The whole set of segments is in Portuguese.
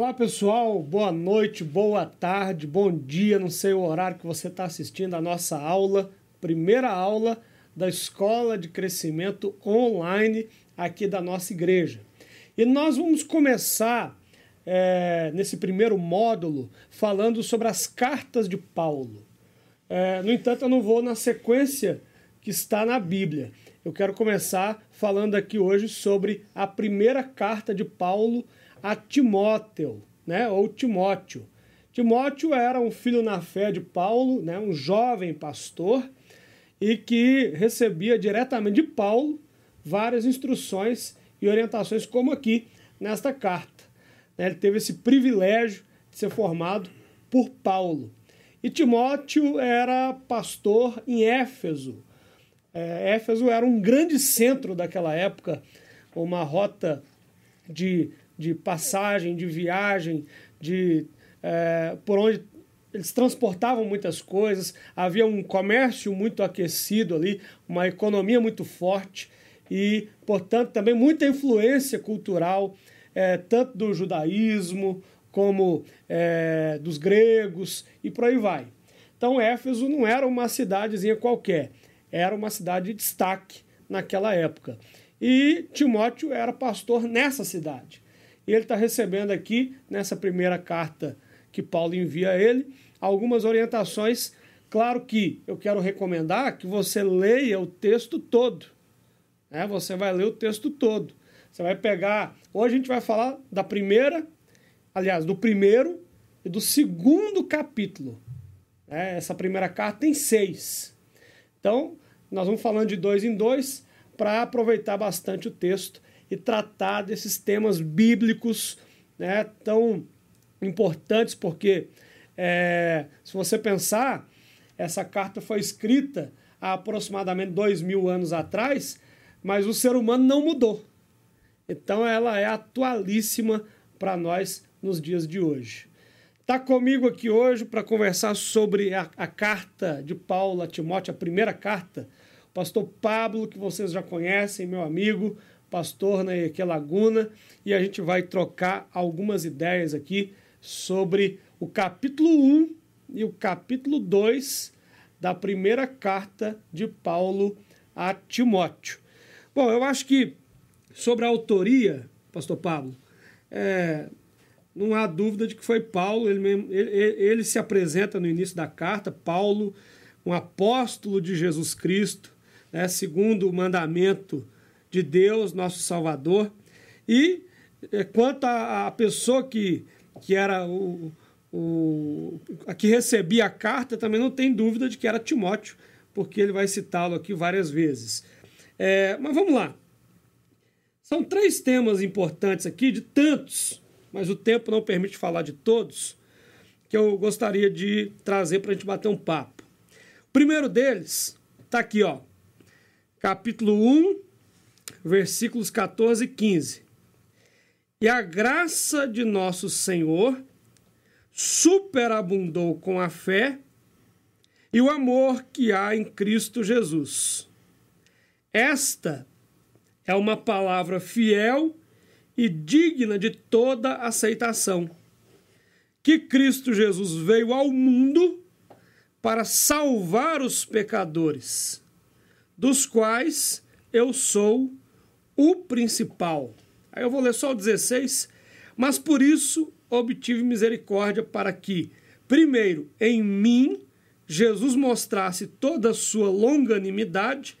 Olá pessoal, boa noite, boa tarde, bom dia, não sei o horário que você está assistindo a nossa aula, primeira aula da Escola de Crescimento Online aqui da nossa igreja. E nós vamos começar é, nesse primeiro módulo falando sobre as cartas de Paulo. É, no entanto, eu não vou na sequência que está na Bíblia. Eu quero começar falando aqui hoje sobre a primeira carta de Paulo a Timóteo, né, ou Timóteo. Timóteo era um filho na fé de Paulo, né, um jovem pastor, e que recebia diretamente de Paulo várias instruções e orientações, como aqui nesta carta. Né. Ele teve esse privilégio de ser formado por Paulo. E Timóteo era pastor em Éfeso. É, Éfeso era um grande centro daquela época, uma rota de de passagem, de viagem, de é, por onde eles transportavam muitas coisas, havia um comércio muito aquecido ali, uma economia muito forte e, portanto, também muita influência cultural, é, tanto do judaísmo como é, dos gregos e por aí vai. Então, Éfeso não era uma cidadezinha qualquer, era uma cidade de destaque naquela época. E Timóteo era pastor nessa cidade. E ele está recebendo aqui, nessa primeira carta que Paulo envia a ele, algumas orientações. Claro que eu quero recomendar que você leia o texto todo. Né? Você vai ler o texto todo. Você vai pegar. Hoje a gente vai falar da primeira, aliás, do primeiro e do segundo capítulo. Né? Essa primeira carta tem seis. Então, nós vamos falando de dois em dois para aproveitar bastante o texto e tratar desses temas bíblicos né, tão importantes, porque é, se você pensar, essa carta foi escrita há aproximadamente dois mil anos atrás, mas o ser humano não mudou. Então ela é atualíssima para nós nos dias de hoje. Está comigo aqui hoje para conversar sobre a, a, carta de Paulo a Timóteo, a primeira carta, o pastor Pablo, que vocês já conhecem, meu amigo, pastor na né, Laguna, e a gente vai trocar algumas ideias aqui sobre o capítulo 1 e o capítulo 2 da primeira carta de Paulo a Timóteo. Bom, eu acho que sobre a autoria, pastor Pablo, é, não há dúvida de que foi Paulo, ele, mesmo, ele, ele se apresenta no início da carta, Paulo, um apóstolo de Jesus Cristo, né, segundo o mandamento de Deus, nosso Salvador. E é, quanto à pessoa que, que era o, o a que recebia a carta, também não tem dúvida de que era Timóteo, porque ele vai citá-lo aqui várias vezes. É, mas vamos lá. São três temas importantes aqui, de tantos, mas o tempo não permite falar de todos, que eu gostaria de trazer para a gente bater um papo. O primeiro deles está aqui, ó, capítulo 1, versículos 14 e 15. E a graça de nosso Senhor superabundou com a fé e o amor que há em Cristo Jesus. Esta é uma palavra fiel e digna de toda aceitação. Que Cristo Jesus veio ao mundo para salvar os pecadores, dos quais eu sou o principal. Aí eu vou ler só o 16. Mas por isso obtive misericórdia para que, primeiro, em mim, Jesus mostrasse toda a sua longanimidade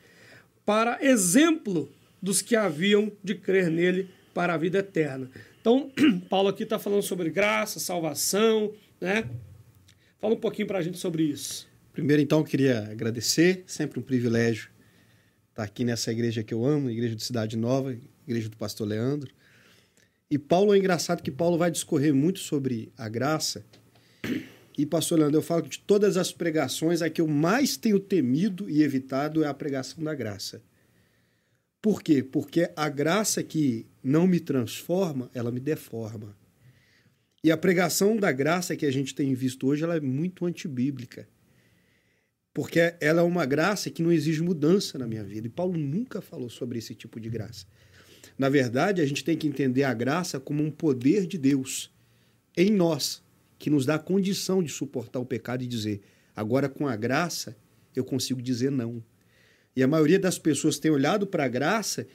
para exemplo dos que haviam de crer nele para a vida eterna. Então, Paulo aqui está falando sobre graça, salvação, né? Fala um pouquinho para a gente sobre isso. Primeiro, então, eu queria agradecer, sempre um privilégio está aqui nessa igreja que eu amo, igreja de Cidade Nova, igreja do pastor Leandro. E Paulo é engraçado que Paulo vai discorrer muito sobre a graça. E pastor Leandro, eu falo que de todas as pregações, a que eu mais tenho temido e evitado é a pregação da graça. Por quê? Porque a graça que não me transforma, ela me deforma. E a pregação da graça que a gente tem visto hoje, ela é muito antibíblica porque ela é uma graça que não exige mudança na minha vida. E Paulo nunca falou sobre esse tipo de graça. Na verdade, a gente tem que entender a graça como um poder de Deus em nós que nos dá a condição de suportar o pecado e dizer: agora com a graça eu consigo dizer não. E a maioria das pessoas tem olhado para a graça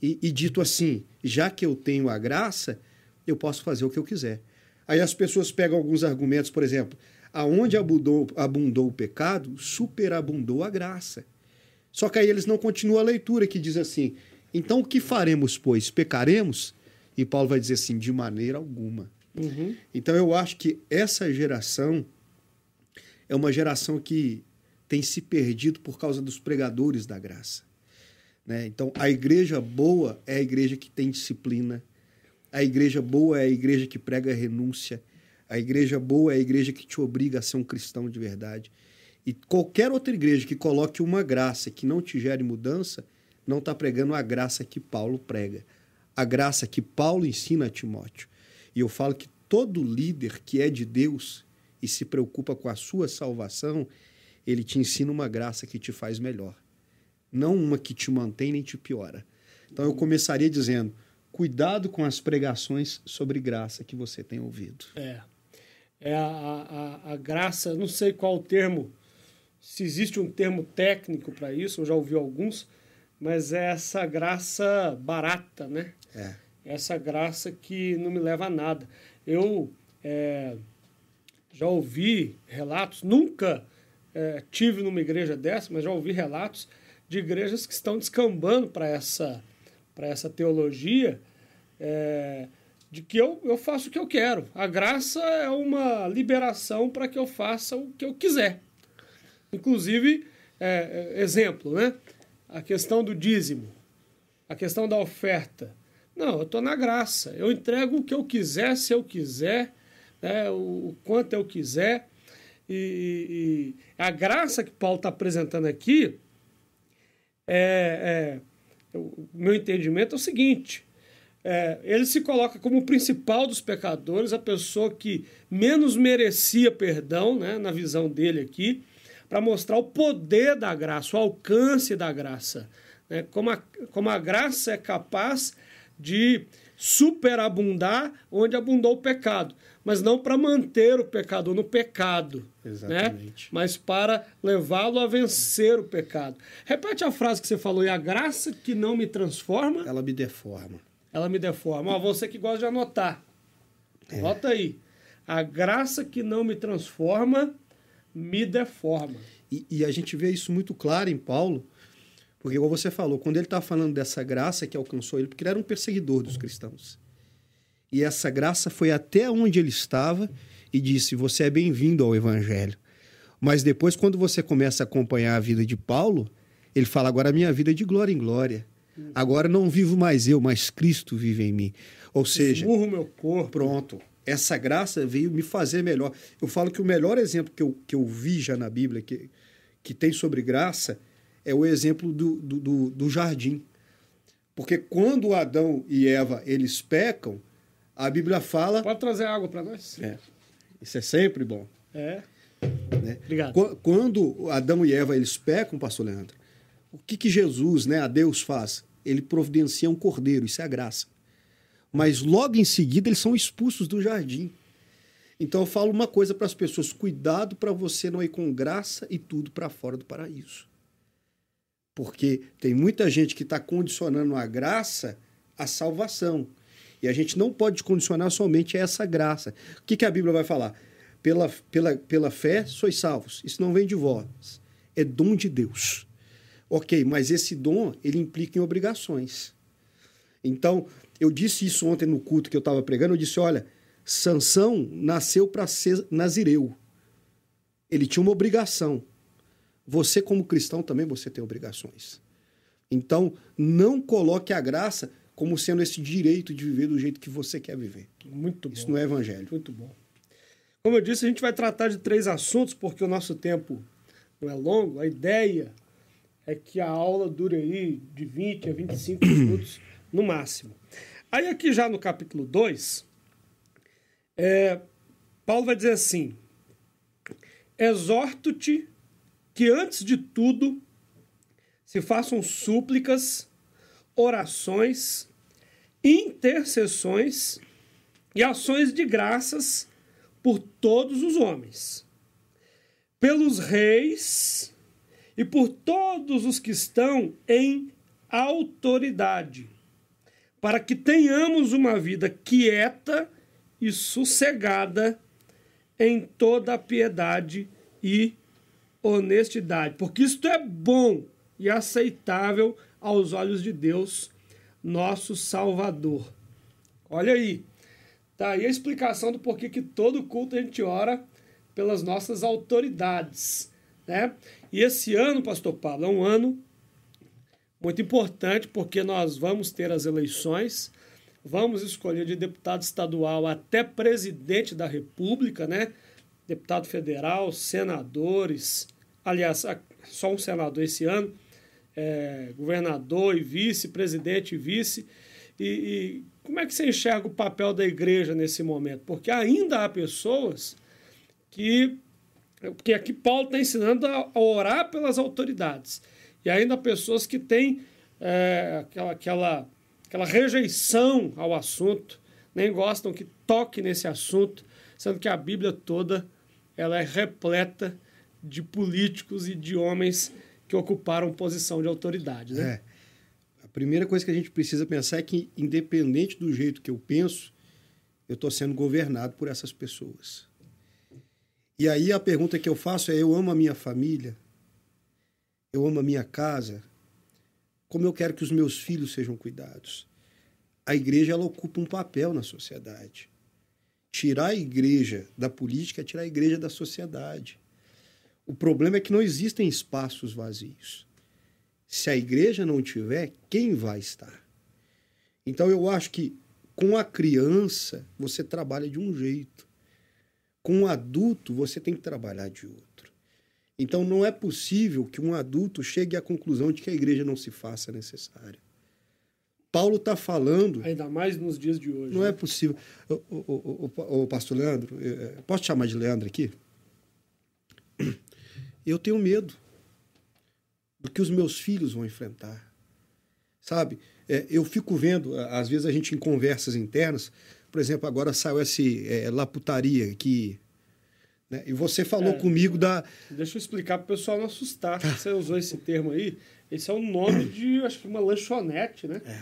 e, e, dito assim: já que eu tenho a graça, eu posso fazer o que eu quiser. Aí as pessoas pegam alguns argumentos, por exemplo, aonde abundou, abundou o pecado, superabundou a graça. Só que aí eles não continuam a leitura, que diz assim: então o que faremos, pois? Pecaremos? E Paulo vai dizer assim: de maneira alguma. Uhum. Então eu acho que essa geração é uma geração que tem se perdido por causa dos pregadores da graça. Né? Então a igreja boa é a igreja que tem disciplina, a igreja boa é a igreja que prega renúncia, a igreja boa é a igreja que te obriga a ser um cristão de verdade. E qualquer outra igreja que coloque uma graça que não te gere mudança, não está pregando a graça que Paulo prega, a graça que Paulo ensina a Timóteo. E eu falo que todo líder que é de Deus e se preocupa com a sua salvação, ele te ensina uma graça que te faz melhor, não uma que te mantém nem te piora. Então eu começaria dizendo: cuidado com as pregações sobre graça que você tem ouvido. É. É a, a, a graça, não sei qual o termo, se existe um termo técnico para isso, eu já ouvi alguns, mas é essa graça barata, né? É. Essa graça que não me leva a nada. Eu é, já ouvi relatos, nunca é, tive numa igreja dessa, mas já ouvi relatos de igrejas que estão descambando para essa, essa teologia é, de que eu, eu faço o que eu quero. A graça é uma liberação para que eu faça o que eu quiser. Inclusive, é, é exemplo, né? a questão do dízimo, a questão da oferta. Não, eu estou na graça. Eu entrego o que eu quiser, se eu quiser, né, o, quanto eu quiser. E, e a graça que Paulo está apresentando aqui, é, é, o meu entendimento é o seguinte: é, ele se coloca como o principal dos pecadores, a pessoa que menos merecia perdão, né, na visão dele aqui, para mostrar o poder da graça, o alcance da graça. Né? Como, a, como a graça é capaz de superabundar onde abundou o pecado, mas não para manter o pecador no pecado, né? Exatamente. né? mas para levá-lo a vencer o pecado. Repete a frase que você falou, e a graça que não me transforma... Ela me deforma. Ela me deforma. Ó, você que gosta de anotar, é. anota aí. A graça que não me transforma me deforma. E, e, a gente vê isso muito claro em Paulo, porque, como você falou, quando ele está falando dessa graça que alcançou ele, porque ele era um perseguidor dos cristãos. E essa graça foi até onde ele estava e disse: Você é bem-vindo ao Evangelho. Mas depois, quando você começa a acompanhar a vida de Paulo, ele fala: Agora a minha vida é de glória em glória. Agora não vivo mais eu, mas Cristo vive em mim. Ou seja, Esmurro meu corpo. Pronto essa graça veio me fazer melhor. Eu falo que o melhor exemplo que eu, que eu vi já na Bíblia, que, que tem sobre graça, é o exemplo do, do, do, do jardim. Porque quando Adão e Eva eles pecam, a Bíblia fala. Pode trazer água para nós? É. Isso é sempre bom. É. Né? Obrigado. Quando Adão e Eva eles pecam, pastor Leandro, o que, que Jesus, né, a Deus faz? Ele providencia um cordeiro, isso é a graça mas logo em seguida eles são expulsos do jardim. Então eu falo uma coisa para as pessoas: cuidado para você não ir com graça e tudo para fora do paraíso. Porque tem muita gente que está condicionando a graça à salvação. E a gente não pode condicionar somente a essa graça. O que, que a Bíblia vai falar? Pela, pela, pela fé sois salvos. Isso não vem de vós. É dom de Deus. Ok, mas esse dom ele implica em obrigações. Então, eu disse isso ontem no culto que eu estava pregando. Eu disse: olha, Sansão nasceu para ser nazireu. Ele tinha uma obrigação. Você, como cristão, também você tem obrigações. Então, não coloque a graça como sendo esse direito de viver do jeito que você quer viver. Muito bom. Isso não é evangelho. Muito bom. Como eu disse, a gente vai tratar de três assuntos, porque o nosso tempo não é longo. A ideia é que a aula dure aí de 20 a 25 minutos no máximo. Aí aqui já no capítulo 2, é, Paulo vai dizer assim: Exorto-te que antes de tudo se façam súplicas, orações, intercessões e ações de graças por todos os homens, pelos reis e por todos os que estão em autoridade, para que tenhamos uma vida quieta e sossegada em toda a piedade e honestidade, porque isto é bom e aceitável aos olhos de Deus, nosso Salvador. Olha aí, tá aí a explicação do porquê que todo culto a gente ora pelas nossas autoridades, né? E esse ano, pastor Pablo, é um ano muito importante porque nós vamos ter as eleições, vamos escolher de deputado estadual até presidente da República, né? Deputado federal, senadores, aliás, só um senador esse ano, é, governador e vice, presidente e vice. E, e como é que você enxerga o papel da igreja nesse momento? Porque ainda há pessoas que. Porque aqui Paulo está ensinando a orar pelas autoridades. E ainda pessoas que têm é, aquela, aquela, aquela rejeição ao assunto, nem gostam que toque nesse assunto, sendo que a Bíblia toda ela é repleta de políticos e de homens que ocuparam posição de autoridade. Né? É. A primeira coisa que a gente precisa pensar é que, independente do jeito que eu penso, eu estou sendo governado por essas pessoas. E aí a pergunta que eu faço é: eu amo a minha família? Eu amo a minha casa? Como eu quero que os meus filhos sejam cuidados? A igreja ela ocupa um papel na sociedade. Tirar a igreja da política é tirar a igreja da sociedade. O problema é que não existem espaços vazios. Se a igreja não tiver, quem vai estar? Então eu acho que com a criança você trabalha de um jeito. Com o adulto você tem que trabalhar de outro. Então não é possível que um adulto chegue à conclusão de que a igreja não se faça necessária. Paulo está falando. Ainda mais nos dias de hoje. Não né? é possível. O, pastor Leandro, eh, posso te chamar de Leandro aqui? eu tenho medo do que os meus filhos vão enfrentar. Sabe? É, eu fico vendo, às vezes a gente em conversas internas, por exemplo, agora saiu esse é, laputaria que. Né? E você falou é, comigo da. Deixa eu explicar para o pessoal não assustar. Tá. Você usou esse termo aí. Esse é o nome de, acho que uma lanchonete, né? É.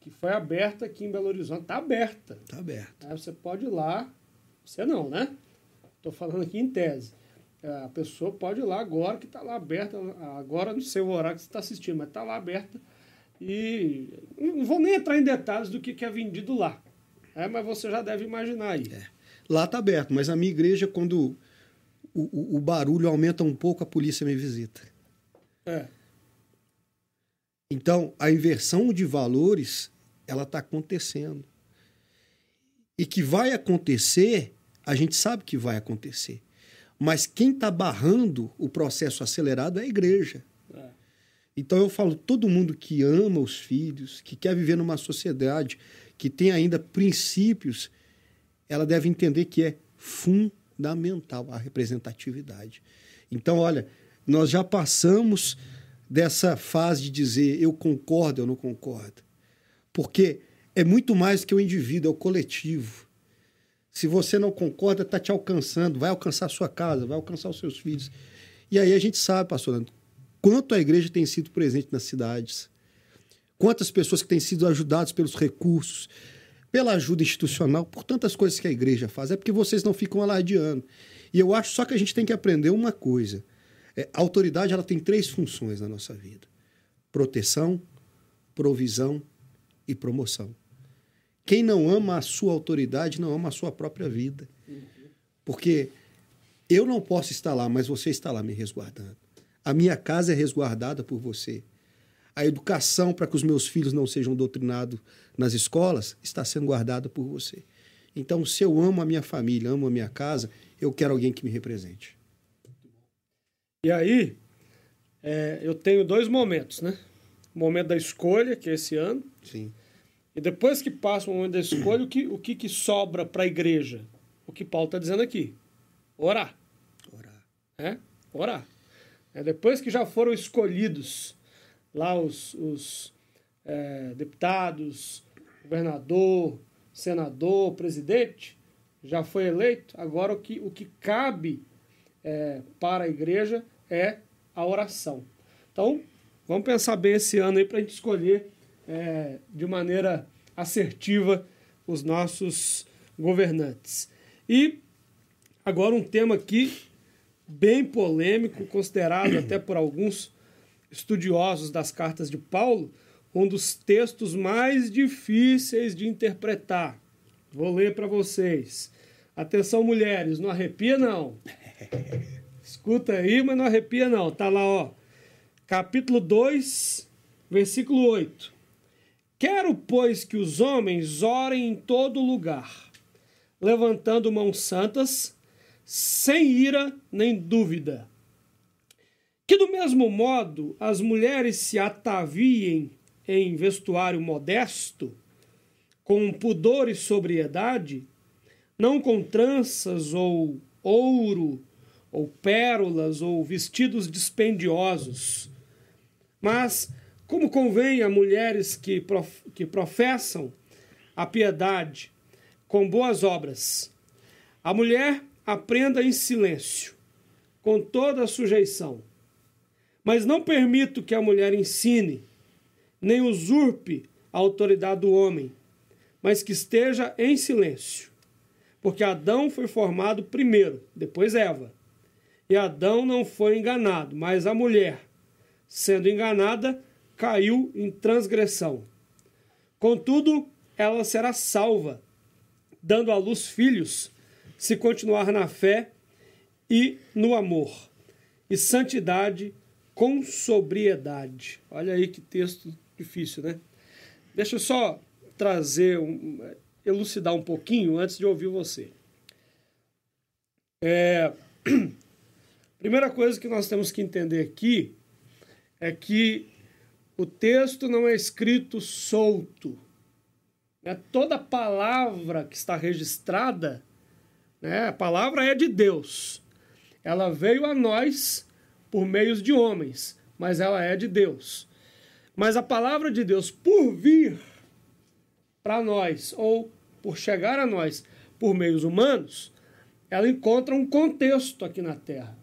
Que foi aberta aqui em Belo Horizonte. Está aberta. Está aberta. Aí você pode ir lá. Você não, né? Estou falando aqui em tese. É, a pessoa pode ir lá agora, que está lá aberta, agora não sei o horário que você está assistindo, mas está lá aberta. E não vou nem entrar em detalhes do que, que é vendido lá. É, mas você já deve imaginar aí. É. Lá está aberto, mas a minha igreja, quando o, o, o, barulho aumenta um pouco, a polícia me visita. É. Então, a inversão de valores, ela está acontecendo. E que vai acontecer, a gente sabe que vai acontecer. Mas quem está barrando o processo acelerado é a igreja. É. Então eu falo, todo mundo que ama os filhos, que quer viver numa sociedade que tem ainda princípios, ela deve entender que é fundamental a representatividade. Então, olha, nós já passamos dessa fase de dizer eu concordo, eu não concordo. Porque é muito mais que o indivíduo, é o coletivo. Se você não concorda, está te alcançando, vai alcançar a sua casa, vai alcançar os seus filhos. E aí a gente sabe, pastor Leandro, quanto a igreja tem sido presente nas cidades, quantas pessoas que têm sido ajudadas pelos recursos, pela ajuda institucional, por tantas coisas que a igreja faz. É porque vocês não ficam alardeando. E eu acho só que a gente tem que aprender uma coisa. É, a autoridade ela tem três funções na nossa vida: proteção, provisão e promoção. Quem não ama a sua autoridade não ama a sua própria vida. Porque eu não posso estar lá, mas você está lá me resguardando. A minha casa é resguardada por você. A educação para que os meus filhos não sejam doutrinados nas escolas está sendo guardada por você. Então, se eu amo a minha família, amo a minha casa, eu quero alguém que me represente. E aí, é, eu tenho dois momentos, né? O momento da escolha, que é esse ano. Sim e depois que passa o momento da escolha, o que, o que, que sobra para a igreja? O que Paulo está dizendo aqui? Orar. Orar. É? Orar. É, depois que já foram escolhidos lá os, os é, deputados, governador, senador, presidente, já foi eleito, agora o que, o que cabe é, para a igreja é a oração. Então, vamos pensar bem esse ano aí para a gente escolher é, de maneira assertiva os nossos governantes. E agora um tema aqui bem polêmico, considerado até por alguns estudiosos das cartas de Paulo, um dos textos mais difíceis de interpretar. Vou ler para vocês. Atenção, mulheres, não arrepia não. Escuta aí, mas não arrepia não. Tá lá, ó. Capítulo 2, versículo 8. Quero, pois, que os homens orem em todo lugar, levantando mãos santas, sem ira nem dúvida. Que do mesmo modo as mulheres se ataviem em vestuário modesto, com pudor e sobriedade, não com tranças ou ouro, ou pérolas, ou vestidos dispendiosos, mas como convém a mulheres que, prof, que professam a piedade com boas obras. A mulher aprenda em silêncio, com toda a sujeição. Mas não permito que a mulher ensine, nem usurpe a autoridade do homem, mas que esteja em silêncio. Porque Adão foi formado primeiro, depois Eva. E Adão não foi enganado, mas a mulher, sendo enganada, caiu em transgressão. Contudo, ela será salva, dando à luz filhos, se continuar na fé e no amor, e santidade com sobriedade. Olha aí que texto difícil, né? Deixa eu só trazer, um, elucidar um pouquinho antes de ouvir você. É, primeira coisa que nós temos que entender aqui é que o texto não é escrito solto. Né? Toda palavra que está registrada, né? a palavra é de Deus. Ela veio a nós por meios de homens, mas ela é de Deus. Mas a palavra de Deus, por vir para nós, ou por chegar a nós por meios humanos, ela encontra um contexto aqui na Terra.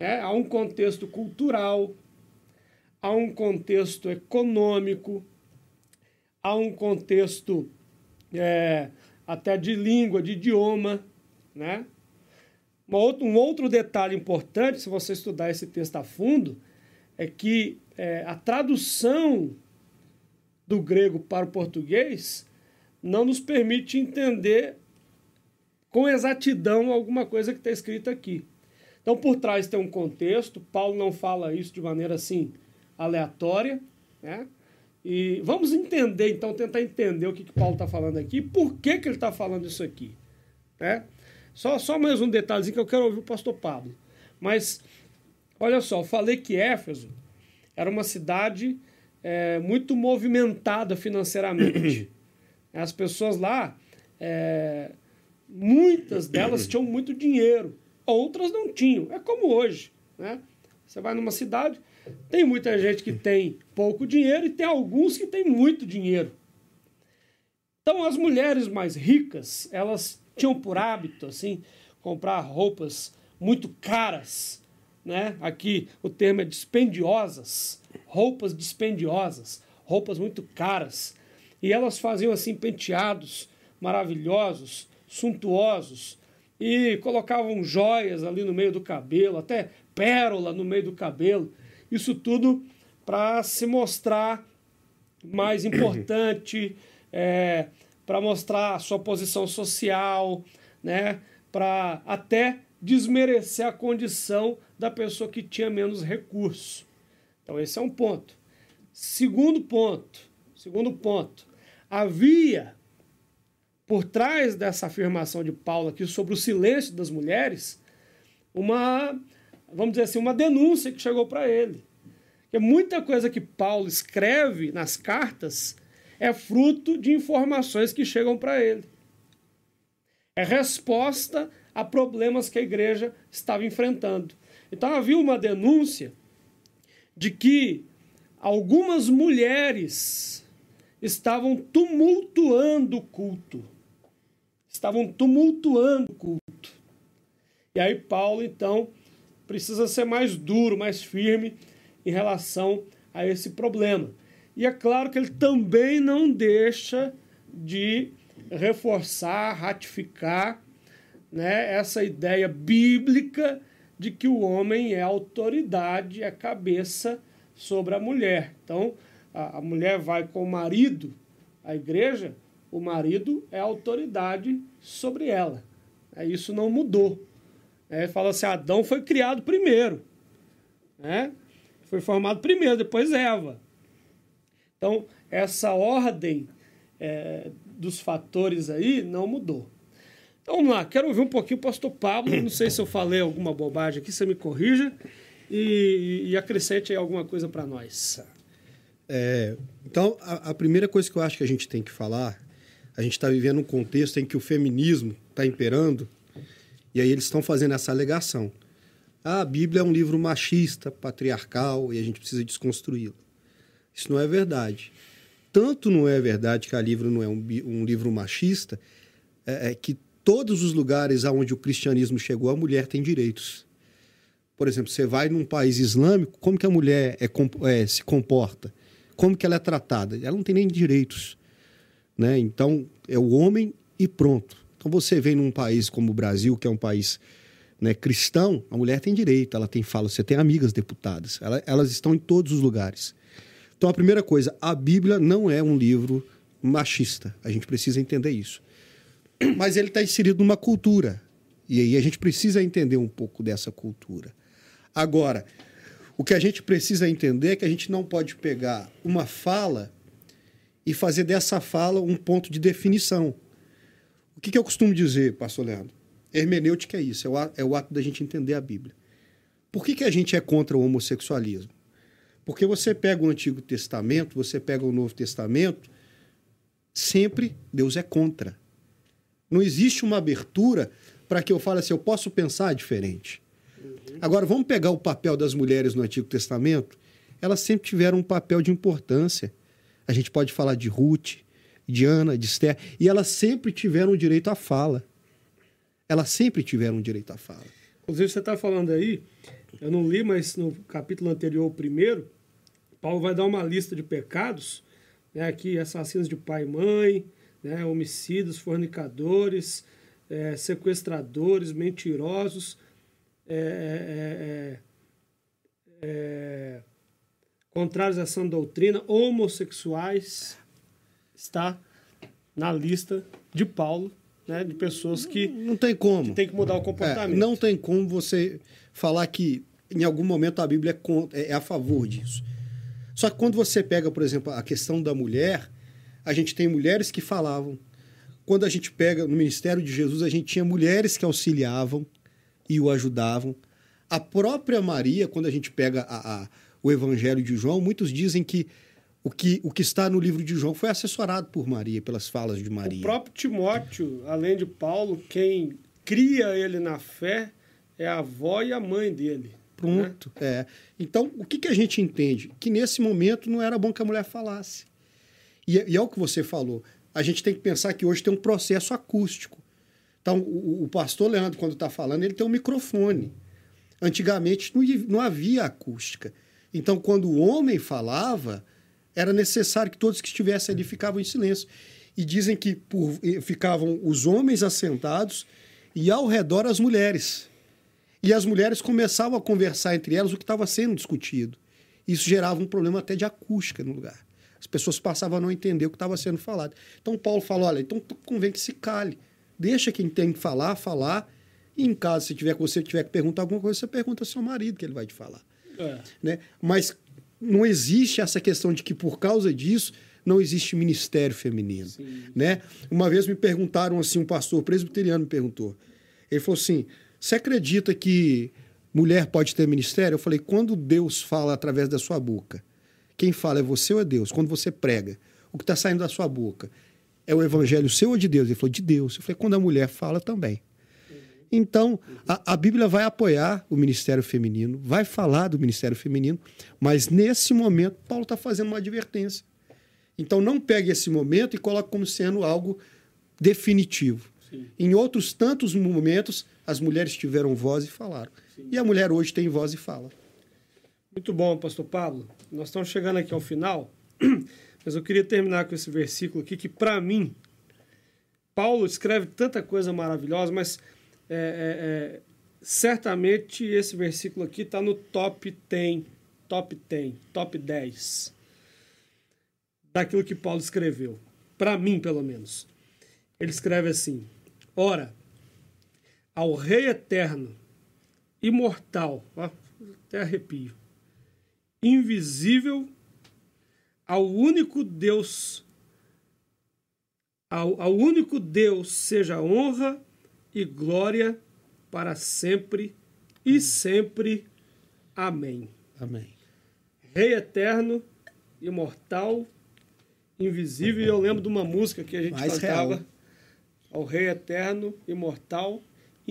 É, há um contexto cultural, há um contexto econômico, há um contexto é, até de língua, de idioma, né? Um outro detalhe importante, se você estudar esse texto a fundo, é que é, a tradução do grego para o português não nos permite entender com exatidão alguma coisa que está escrita aqui. Então, por trás tem um contexto, Paulo não fala isso de maneira assim aleatória, né? E vamos entender, então, tentar entender o que, que Paulo está falando aqui por que, que ele está falando isso aqui. Né? Só, só mais um detalhezinho que eu quero ouvir o pastor Pablo. Mas, olha só, eu falei que Éfeso era uma cidade é, muito movimentada financeiramente. As pessoas lá, é, muitas delas tinham muito dinheiro, outras não tinham. É como hoje. Né? Você vai numa cidade, tem muita gente que tem pouco dinheiro e tem alguns que têm muito dinheiro. Então, as mulheres mais ricas, elas tinham por hábito, assim, comprar roupas muito caras, né? Aqui o termo é dispendiosas, roupas dispendiosas, roupas muito caras. E elas faziam assim penteados maravilhosos, suntuosos, e colocavam joias ali no meio do cabelo, até pérola no meio do cabelo. Isso tudo para se mostrar mais importante, é, para mostrar a sua posição social, né? para até desmerecer a condição da pessoa que tinha menos recurso. Então esse é um ponto. Segundo ponto, segundo ponto, havia por trás dessa afirmação de Paulo aqui sobre o silêncio das mulheres uma vamos dizer assim, uma denúncia que chegou para ele. Que muita coisa que Paulo escreve nas cartas é fruto de informações que chegam para ele. É resposta a problemas que a igreja estava enfrentando. Então havia uma denúncia de que algumas mulheres estavam tumultuando o culto, estavam tumultuando o culto. E aí Paulo, então, precisa ser mais duro, mais firme em relação a esse problema. E é claro que ele também não deixa de reforçar, ratificar né, essa ideia bíblica de que o homem é autoridade, é cabeça sobre a mulher. Então, a, a mulher vai com o marido à igreja, o marido é autoridade sobre ela. É, isso não mudou. É, fala assim: Adão foi criado primeiro. Né? Foi formado primeiro, depois Eva. Então, essa ordem é, dos fatores aí não mudou. Então vamos lá, quero ouvir um pouquinho o pastor Pablo. Não sei se eu falei alguma bobagem aqui, você me corrija e, e acrescente aí alguma coisa para nós. É, então, a, a, primeira coisa que eu acho que a gente tem que falar, a gente está vivendo um contexto em que o feminismo está imperando, e aí eles estão fazendo essa alegação. Ah, a Bíblia é um livro machista, patriarcal, e a gente precisa desconstruí-lo. Isso não é verdade. Tanto não é verdade que a livro não é um, um livro machista, é, é que todos os lugares aonde o cristianismo chegou, a mulher tem direitos. Por exemplo, você vai num país islâmico, como que a mulher é, é, se comporta? Como que ela é tratada? Ela não tem nem direitos. Né? Então, é o homem e pronto. Então, você vem num país como o Brasil, que é um país né, cristão, a mulher tem direito, ela tem fala, você tem amigas deputadas, ela, elas estão em todos os lugares. Então, a primeira coisa, a Bíblia não é um livro machista. A gente precisa entender isso. Mas ele está inserido numa cultura. E aí a gente precisa entender um pouco dessa cultura. Agora, o que a gente precisa entender é que a gente não pode pegar uma fala e fazer dessa fala um ponto de definição. O que, que eu costumo dizer, pastor Leandro? Hermenêutica é isso, é o, ato, é o ato da gente entender a Bíblia. Por que, que a gente é contra o homossexualismo? Porque você pega o Antigo Testamento, você pega o Novo Testamento, sempre Deus é contra. Não existe uma abertura para que eu fale assim, eu posso pensar diferente. Agora, vamos pegar o papel das mulheres no Antigo Testamento? Elas sempre tiveram um papel de importância. A gente pode falar de Ruth, de Ana, de Esther, e elas sempre tiveram direito à fala. Elas sempre tiveram direito à fala. Inclusive, você está falando aí, eu não li, mas no capítulo anterior, o primeiro, Paulo vai dar uma lista de pecados, né, aqui, assassinos de pai e mãe, né, homicidas, fornicadores, é, sequestradores, mentirosos, é, é, é, é contrários a essa doutrina, homossexuais, está na lista de Paulo, né, de pessoas que não tem como que tem que mudar o comportamento. É, não tem como você falar que em algum momento a Bíblia é a favor disso. Só que quando você pega, por exemplo, a questão da mulher, a gente tem mulheres que falavam. Quando a gente pega no ministério de Jesus, a gente tinha mulheres que auxiliavam e o ajudavam. A própria Maria, quando a gente pega a, a, o Evangelho de João, muitos dizem que o, que o que está no livro de João foi assessorado por Maria, pelas falas de Maria. O próprio Timóteo, além de Paulo, quem cria ele na fé é a avó e a mãe dele. Pronto. Né? É. Então, o que, que a gente entende? Que nesse momento não era bom que a mulher falasse. E, e é o que você falou. A gente tem que pensar que hoje tem um processo acústico. Então, o, o pastor Leandro, quando está falando, ele tem um microfone. Antigamente não, não havia acústica. Então, quando o homem falava, era necessário que todos que estivessem ali ficavam em silêncio. E dizem que por, ficavam os homens assentados e ao redor as mulheres. E as mulheres começavam a conversar entre elas o que estava sendo discutido. Isso gerava um problema até de acústica no lugar. As pessoas passavam a não entender o que estava sendo falado. Então Paulo falou: olha, então convém que se cale. Deixa quem tem que falar, falar. E em caso se tiver, você tiver que perguntar alguma coisa, você pergunta ao seu marido que ele vai te falar. É. Né? Mas não existe essa questão de que por causa disso não existe ministério feminino. Né? Uma vez me perguntaram assim, um pastor presbiteriano me perguntou. Ele falou assim: você acredita que mulher pode ter ministério? Eu falei: quando Deus fala através da sua boca, quem fala é você ou é Deus? Quando você prega, o que está saindo da sua boca é o evangelho seu ou de Deus? Ele falou, de Deus. Eu falei, quando a mulher fala também. Então, a, a, Bíblia vai apoiar o ministério feminino, vai falar do ministério feminino, mas nesse momento, Paulo está fazendo uma advertência. Então, não pegue esse momento e coloque como sendo algo definitivo. Sim. Em outros tantos momentos, as mulheres tiveram voz e falaram. Sim. E a mulher hoje tem voz e fala. Muito bom, pastor Pablo. Nós estamos chegando aqui ao final, mas eu queria terminar com esse versículo aqui, que para mim, Paulo escreve tanta coisa maravilhosa, mas é, é, é, certamente esse versículo aqui está no top 10, top 10, top 10 daquilo que Paulo escreveu. Para mim, pelo menos. Ele escreve assim: Ora, ao Rei eterno, imortal, ó, até arrepio, invisível, ao único Deus, ao, ao único Deus seja honra e glória para sempre e sempre. Amém. Amém. Rei eterno, imortal, invisível. E eu lembro de uma música que a gente Mais cantava. Real. Ao Rei eterno, imortal,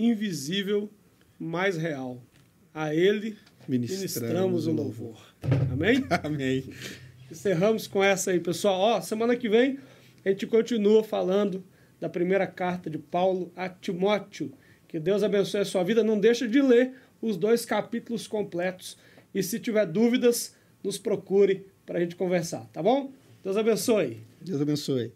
invisível, mais real. A Ele ministramos, ministramos o louvor. Amém? Amém. Encerramos com essa aí, pessoal. Ó, semana que vem a gente continua falando da primeira carta de Paulo a Timóteo. Que Deus abençoe a sua vida. Não deixa de ler os dois capítulos completos. E se tiver dúvidas, nos procure para a gente conversar, tá bom? Deus abençoe. Deus abençoe.